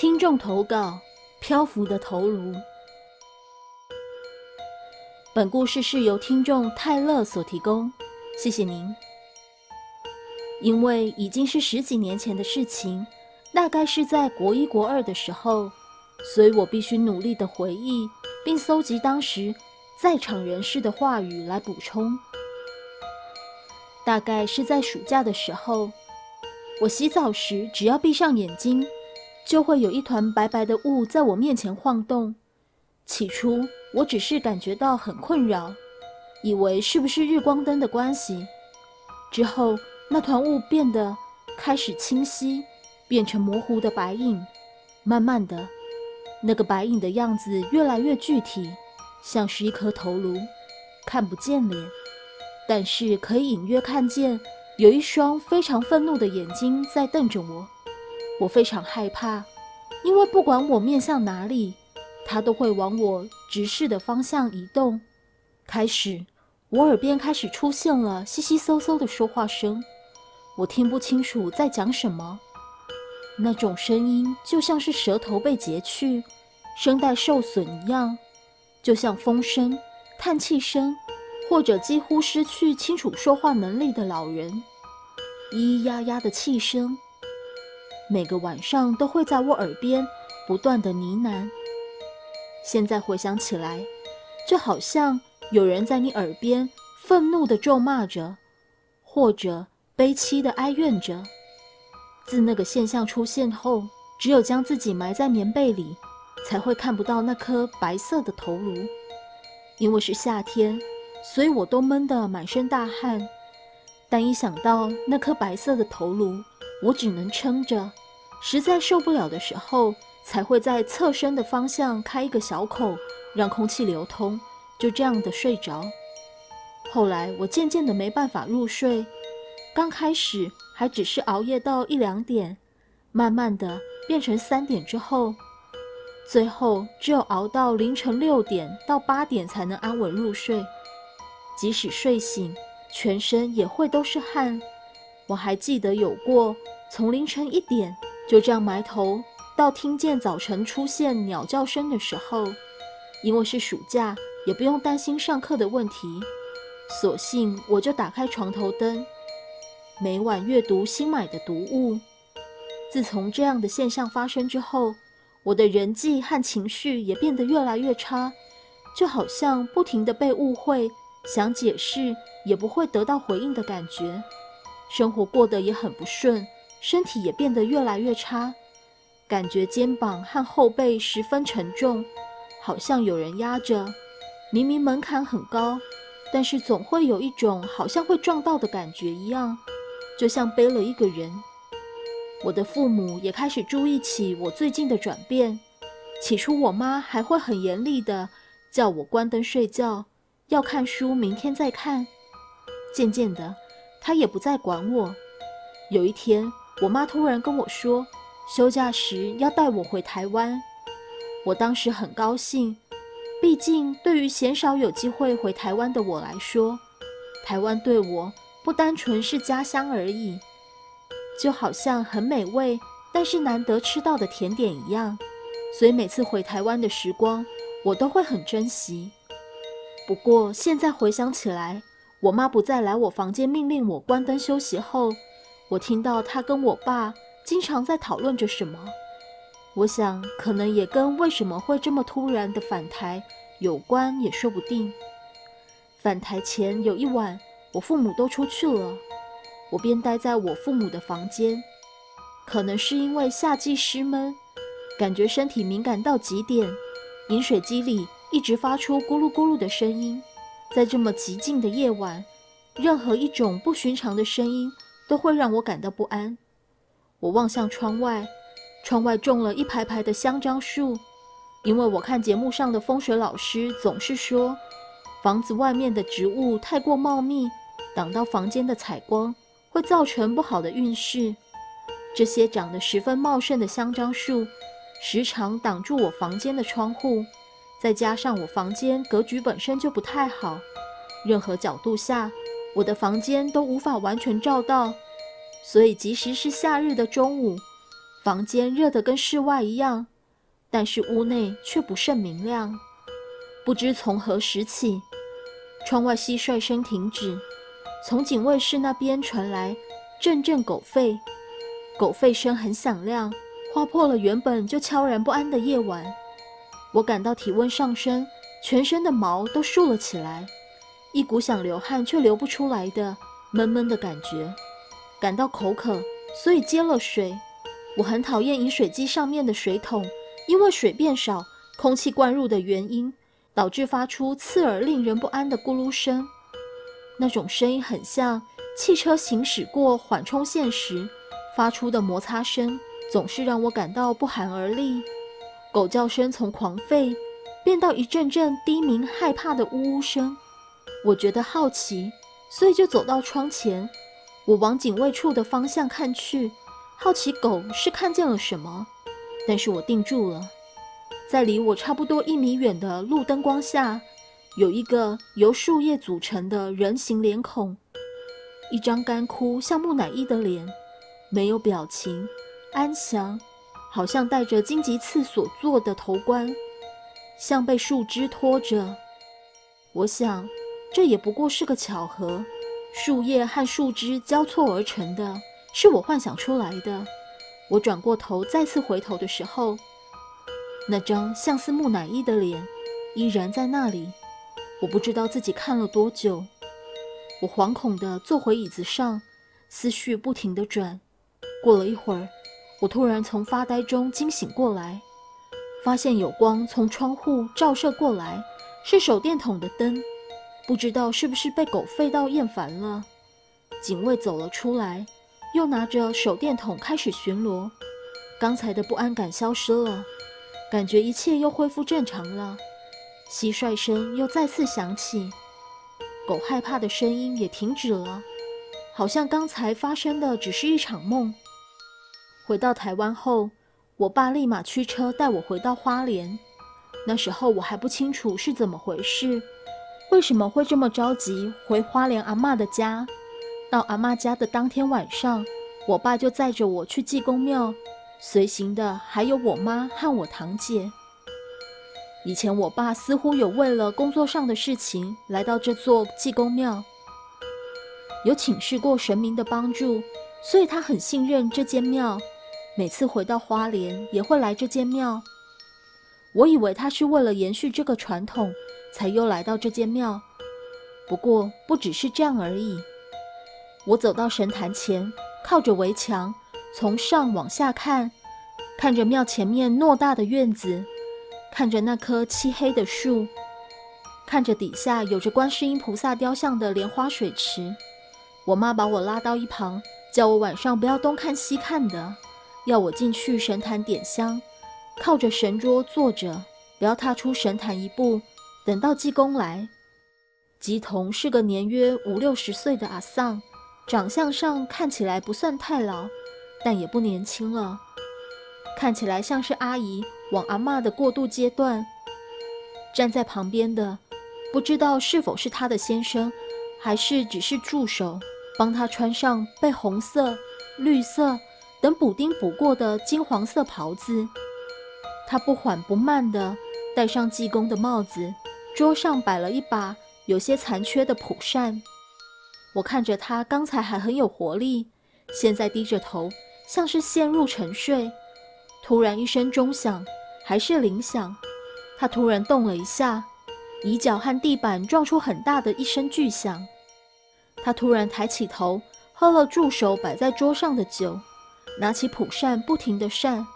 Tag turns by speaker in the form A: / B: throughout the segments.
A: 听众投稿：漂浮的头颅。本故事是由听众泰勒所提供，谢谢您。因为已经是十几年前的事情，大概是在国一国二的时候，所以我必须努力的回忆，并搜集当时在场人士的话语来补充。大概是在暑假的时候，我洗澡时只要闭上眼睛。就会有一团白白的雾在我面前晃动。起初我只是感觉到很困扰，以为是不是日光灯的关系。之后那团雾变得开始清晰，变成模糊的白影。慢慢的，那个白影的样子越来越具体，像是一颗头颅，看不见脸，但是可以隐约看见有一双非常愤怒的眼睛在瞪着我。我非常害怕，因为不管我面向哪里，它都会往我直视的方向移动。开始，我耳边开始出现了悉悉嗖嗖的说话声，我听不清楚在讲什么。那种声音就像是舌头被截去、声带受损一样，就像风声、叹气声，或者几乎失去清楚说话能力的老人咿咿呀呀的气声。每个晚上都会在我耳边不断的呢喃。现在回想起来，就好像有人在你耳边愤怒的咒骂着，或者悲凄的哀怨着。自那个现象出现后，只有将自己埋在棉被里，才会看不到那颗白色的头颅。因为是夏天，所以我都闷得满身大汗。但一想到那颗白色的头颅，我只能撑着。实在受不了的时候，才会在侧身的方向开一个小口，让空气流通，就这样的睡着。后来我渐渐的没办法入睡，刚开始还只是熬夜到一两点，慢慢的变成三点之后，最后只有熬到凌晨六点到八点才能安稳入睡。即使睡醒，全身也会都是汗。我还记得有过从凌晨一点。就这样埋头到听见早晨出现鸟叫声的时候，因为是暑假，也不用担心上课的问题，索性我就打开床头灯，每晚阅读新买的读物。自从这样的现象发生之后，我的人际和情绪也变得越来越差，就好像不停的被误会，想解释也不会得到回应的感觉，生活过得也很不顺。身体也变得越来越差，感觉肩膀和后背十分沉重，好像有人压着。明明门槛很高，但是总会有一种好像会撞到的感觉一样，就像背了一个人。我的父母也开始注意起我最近的转变。起初，我妈还会很严厉的叫我关灯睡觉，要看书，明天再看。渐渐的，她也不再管我。有一天。我妈突然跟我说，休假时要带我回台湾。我当时很高兴，毕竟对于鲜少有机会回台湾的我来说，台湾对我不单纯是家乡而已，就好像很美味但是难得吃到的甜点一样。所以每次回台湾的时光，我都会很珍惜。不过现在回想起来，我妈不再来我房间命令我关灯休息后。我听到他跟我爸经常在讨论着什么，我想可能也跟为什么会这么突然的返台有关，也说不定。返台前有一晚，我父母都出去了，我便待在我父母的房间。可能是因为夏季湿闷，感觉身体敏感到极点，饮水机里一直发出咕噜咕噜的声音。在这么寂静的夜晚，任何一种不寻常的声音。都会让我感到不安。我望向窗外，窗外种了一排排的香樟树，因为我看节目上的风水老师总是说，房子外面的植物太过茂密，挡到房间的采光，会造成不好的运势。这些长得十分茂盛的香樟树，时常挡住我房间的窗户，再加上我房间格局本身就不太好，任何角度下。我的房间都无法完全照到，所以即使是夏日的中午，房间热得跟室外一样，但是屋内却不甚明亮。不知从何时起，窗外蟋蟀声停止，从警卫室那边传来阵阵狗吠，狗吠声很响亮，划破了原本就悄然不安的夜晚。我感到体温上升，全身的毛都竖了起来，一股想流汗却流不出来的闷闷的感觉，感到口渴，所以接了水。我很讨厌饮水机上面的水桶，因为水变少，空气灌入的原因。导致发出刺耳、令人不安的咕噜声，那种声音很像汽车行驶过缓冲线时发出的摩擦声，总是让我感到不寒而栗。狗叫声从狂吠变到一阵阵低鸣、害怕的呜呜声，我觉得好奇，所以就走到窗前。我往警卫处的方向看去，好奇狗是看见了什么，但是我定住了。在离我差不多一米远的路灯光下，有一个由树叶组成的人形脸孔，一张干枯像木乃伊的脸，没有表情，安详，好像戴着荆棘刺所做的头冠，像被树枝拖着。我想，这也不过是个巧合，树叶和树枝交错而成的，是我幻想出来的。我转过头，再次回头的时候。那张像似木乃伊的脸依然在那里，我不知道自己看了多久。我惶恐地坐回椅子上，思绪不停地转。过了一会儿，我突然从发呆中惊醒过来，发现有光从窗户照射过来，是手电筒的灯。不知道是不是被狗吠到厌烦了，警卫走了出来，又拿着手电筒开始巡逻。刚才的不安感消失了。感觉一切又恢复正常了，蟋蟀声又再次响起，狗害怕的声音也停止了，好像刚才发生的只是一场梦。回到台湾后，我爸立马驱车带我回到花莲。那时候我还不清楚是怎么回事，为什么会这么着急回花莲阿妈的家？到阿妈家的当天晚上，我爸就载着我去济公庙。随行的还有我妈和我堂姐。以前我爸似乎有为了工作上的事情来到这座济公庙，有请示过神明的帮助，所以他很信任这间庙。每次回到花莲也会来这间庙。我以为他是为了延续这个传统，才又来到这间庙。不过不只是这样而已。我走到神坛前，靠着围墙。从上往下看，看着庙前面偌大的院子，看着那棵漆黑的树，看着底下有着观世音菩萨雕像的莲花水池。我妈把我拉到一旁，叫我晚上不要东看西看的，要我进去神坛点香，靠着神桌坐着，不要踏出神坛一步，等到济公来。吉童是个年约五六十岁的阿丧，长相上看起来不算太老。但也不年轻了，看起来像是阿姨往阿妈的过渡阶段。站在旁边的，不知道是否是他的先生，还是只是助手，帮他穿上被红色、绿色等补丁补过的金黄色袍子。他不缓不慢地戴上济公的帽子，桌上摆了一把有些残缺的蒲扇。我看着他，刚才还很有活力，现在低着头。像是陷入沉睡，突然一声钟响，还是铃响。他突然动了一下，椅脚和地板撞出很大的一声巨响。他突然抬起头，喝了助手摆在桌上的酒，拿起蒲扇不停地扇，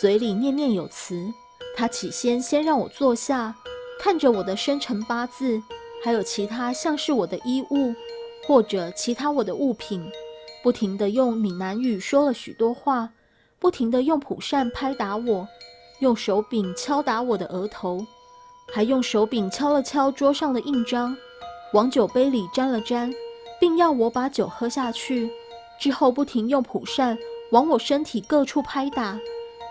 A: 嘴里念念有词。他起先先让我坐下，看着我的生辰八字，还有其他像是我的衣物，或者其他我的物品。不停地用闽南语说了许多话，不停地用蒲扇拍打我，用手柄敲打我的额头，还用手柄敲了敲桌上的印章，往酒杯里沾了沾，并要我把酒喝下去。之后不停用蒲扇往我身体各处拍打，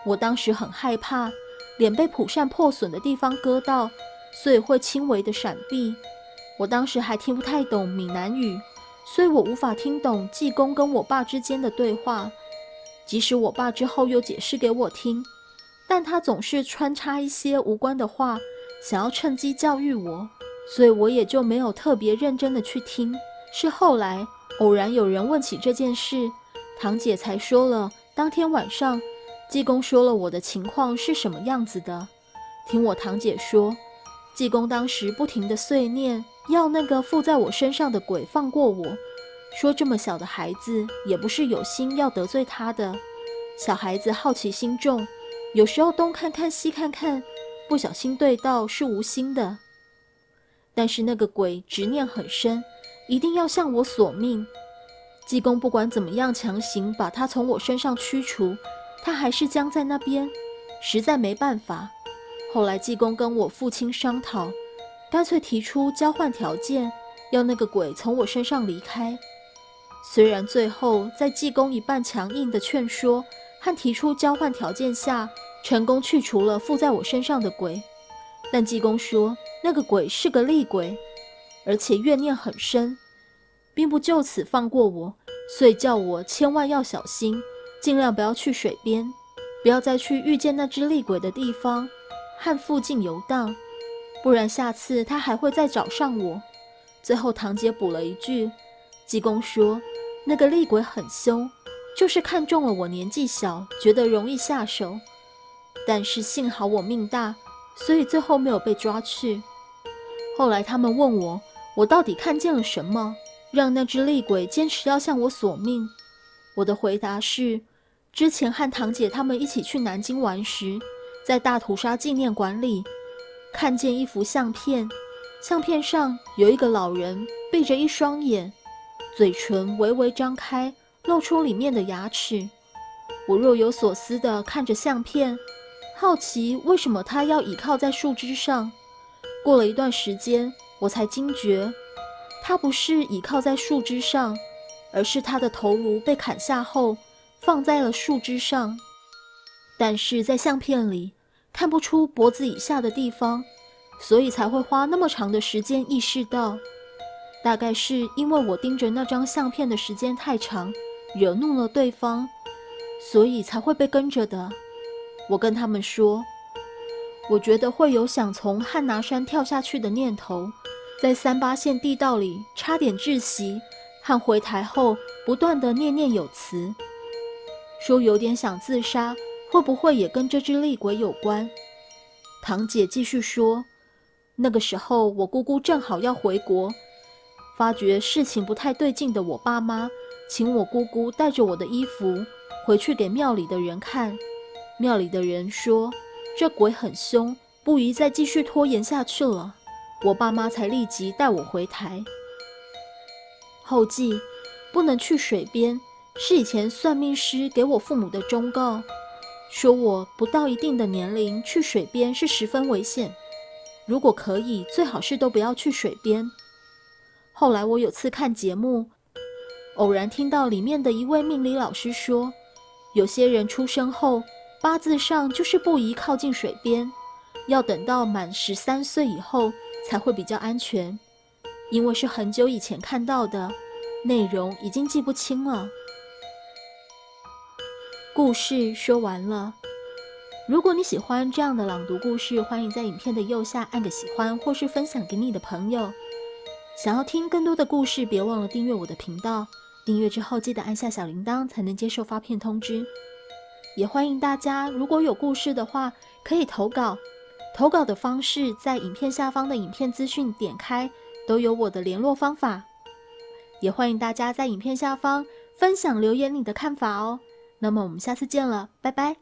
A: 我当时很害怕，脸被蒲扇破损的地方割到，所以会轻微的闪避。我当时还听不太懂闽南语。所以我无法听懂济公跟我爸之间的对话，即使我爸之后又解释给我听，但他总是穿插一些无关的话，想要趁机教育我，所以我也就没有特别认真的去听。是后来偶然有人问起这件事，堂姐才说了当天晚上济公说了我的情况是什么样子的。听我堂姐说，济公当时不停的碎念，要那个附在我身上的鬼放过我。说这么小的孩子也不是有心要得罪他的，小孩子好奇心重，有时候东看看西看看，不小心对到是无心的。但是那个鬼执念很深，一定要向我索命。济公不管怎么样强行把他从我身上驱除，他还是僵在那边，实在没办法。后来济公跟我父亲商讨，干脆提出交换条件，要那个鬼从我身上离开。虽然最后在济公一半强硬的劝说和提出交换条件下，成功去除了附在我身上的鬼，但济公说那个鬼是个厉鬼，而且怨念很深，并不就此放过我，所以叫我千万要小心，尽量不要去水边，不要再去遇见那只厉鬼的地方和附近游荡，不然下次他还会再找上我。最后堂姐补了一句，济公说。那个厉鬼很凶，就是看中了我年纪小，觉得容易下手。但是幸好我命大，所以最后没有被抓去。后来他们问我，我到底看见了什么，让那只厉鬼坚持要向我索命？我的回答是：之前和堂姐他们一起去南京玩时，在大屠杀纪念馆里看见一幅相片，相片上有一个老人闭着一双眼。嘴唇微微张开，露出里面的牙齿。我若有所思地看着相片，好奇为什么他要倚靠在树枝上。过了一段时间，我才惊觉，他不是倚靠在树枝上，而是他的头颅被砍下后放在了树枝上。但是在相片里看不出脖子以下的地方，所以才会花那么长的时间意识到。大概是因为我盯着那张相片的时间太长，惹怒了对方，所以才会被跟着的。我跟他们说，我觉得会有想从汉拿山跳下去的念头，在三八线地道里差点窒息，和回台后不断的念念有词，说有点想自杀，会不会也跟这只厉鬼有关？堂姐继续说，那个时候我姑姑正好要回国。发觉事情不太对劲的我爸妈，请我姑姑带着我的衣服回去给庙里的人看。庙里的人说这鬼很凶，不宜再继续拖延下去了。我爸妈才立即带我回台。后记：不能去水边，是以前算命师给我父母的忠告，说我不到一定的年龄去水边是十分危险。如果可以，最好是都不要去水边。后来我有次看节目，偶然听到里面的一位命理老师说，有些人出生后八字上就是不宜靠近水边，要等到满十三岁以后才会比较安全。因为是很久以前看到的，内容已经记不清了。故事说完了。如果你喜欢这样的朗读故事，欢迎在影片的右下按个喜欢，或是分享给你的朋友。想要听更多的故事，别忘了订阅我的频道。订阅之后记得按下小铃铛，才能接受发片通知。也欢迎大家，如果有故事的话，可以投稿。投稿的方式在影片下方的影片资讯点开，都有我的联络方法。也欢迎大家在影片下方分享留言你的看法哦。那么我们下次见了，拜拜。